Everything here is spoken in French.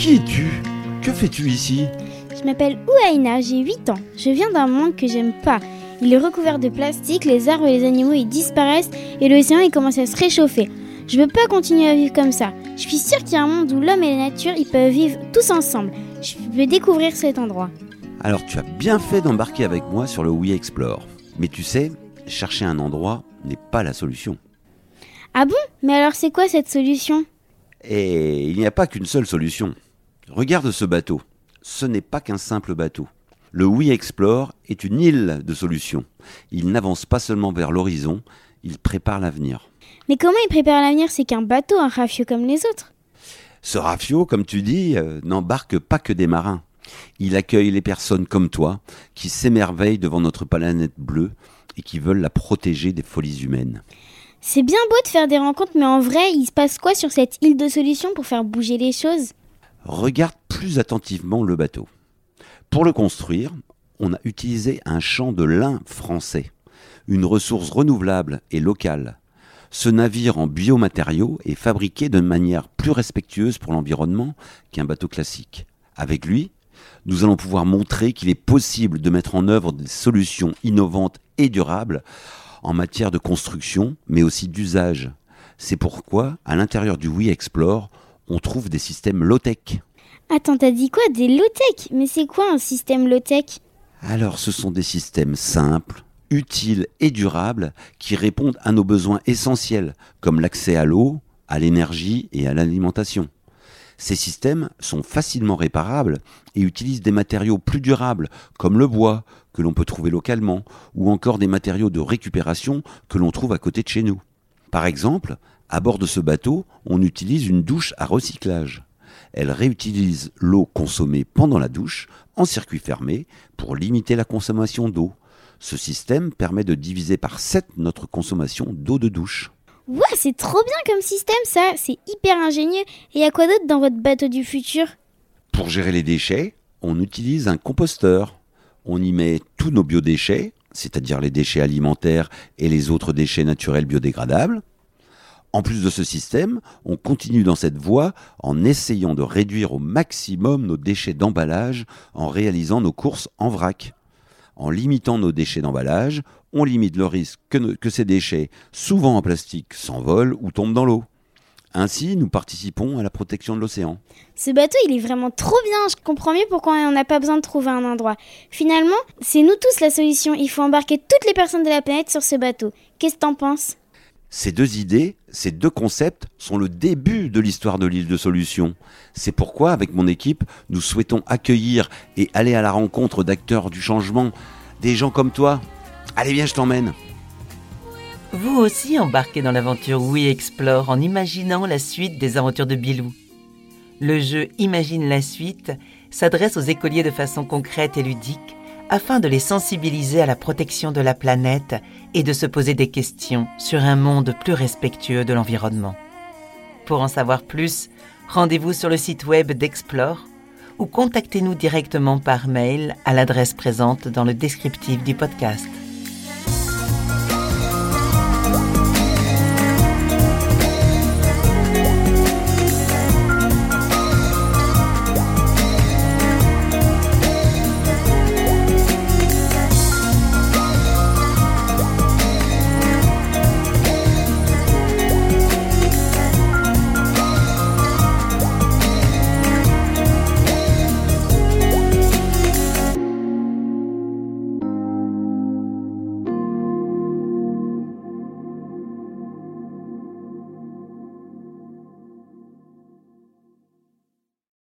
Qui es-tu? Que fais-tu ici? Je m'appelle Ouaina, j'ai 8 ans. Je viens d'un monde que j'aime pas. Il est recouvert de plastique, les arbres et les animaux y disparaissent et l'océan il commence à se réchauffer. Je veux pas continuer à vivre comme ça. Je suis sûre qu'il y a un monde où l'homme et la nature ils peuvent vivre tous ensemble. Je veux découvrir cet endroit. Alors tu as bien fait d'embarquer avec moi sur le We Explore. Mais tu sais, chercher un endroit n'est pas la solution. Ah bon? Mais alors c'est quoi cette solution? Et il n'y a pas qu'une seule solution. Regarde ce bateau. Ce n'est pas qu'un simple bateau. Le We Explore est une île de solutions. Il n'avance pas seulement vers l'horizon, il prépare l'avenir. Mais comment il prépare l'avenir C'est qu'un bateau, un rafio comme les autres? Ce rafio, comme tu dis, euh, n'embarque pas que des marins. Il accueille les personnes comme toi qui s'émerveillent devant notre planète bleue et qui veulent la protéger des folies humaines. C'est bien beau de faire des rencontres, mais en vrai, il se passe quoi sur cette île de solutions pour faire bouger les choses? Regarde plus attentivement le bateau. Pour le construire, on a utilisé un champ de lin français, une ressource renouvelable et locale. Ce navire en biomatériaux est fabriqué de manière plus respectueuse pour l'environnement qu'un bateau classique. Avec lui, nous allons pouvoir montrer qu'il est possible de mettre en œuvre des solutions innovantes et durables en matière de construction, mais aussi d'usage. C'est pourquoi, à l'intérieur du We Explore, on trouve des systèmes low-tech. Attends, t'as dit quoi Des low-tech? Mais c'est quoi un système low-tech? Alors, ce sont des systèmes simples, utiles et durables qui répondent à nos besoins essentiels, comme l'accès à l'eau, à l'énergie et à l'alimentation. Ces systèmes sont facilement réparables et utilisent des matériaux plus durables comme le bois que l'on peut trouver localement ou encore des matériaux de récupération que l'on trouve à côté de chez nous. Par exemple, à bord de ce bateau, on utilise une douche à recyclage. Elle réutilise l'eau consommée pendant la douche en circuit fermé pour limiter la consommation d'eau. Ce système permet de diviser par 7 notre consommation d'eau de douche. Ouais, c'est trop bien comme système ça, c'est hyper ingénieux. Et y a quoi d'autre dans votre bateau du futur? Pour gérer les déchets, on utilise un composteur. On y met tous nos biodéchets, c'est-à-dire les déchets alimentaires et les autres déchets naturels biodégradables. En plus de ce système, on continue dans cette voie en essayant de réduire au maximum nos déchets d'emballage en réalisant nos courses en vrac. En limitant nos déchets d'emballage, on limite le risque que, ces déchets, souvent en plastique, s'envolent ou tombent dans l'eau. Ainsi, nous participons à la protection de l'océan. Ce bateau, il est vraiment trop bien. Je comprends mieux pourquoi on n'a pas besoin de trouver un endroit. Finalement, c'est nous tous la solution. Il faut embarquer toutes les personnes de la planète sur ce bateau. Qu'est-ce que t'en penses? Ces deux idées, ces deux concepts sont le début de l'histoire de l'île de solution. C'est pourquoi, avec mon équipe, nous souhaitons accueillir et aller à la rencontre d'acteurs du changement, des gens comme toi, Allez, viens, je t'emmène. Vous aussi embarquez dans l'aventure We Explore en imaginant la suite des aventures de Bilou. Le jeu Imagine la suite s'adresse aux écoliers de façon concrète et ludique afin de les sensibiliser à la protection de la planète et de se poser des questions sur un monde plus respectueux de l'environnement. Pour en savoir plus, rendez-vous sur le site web d'Explore ou contactez-nous directement par mail à l'adresse présente dans le descriptif du podcast.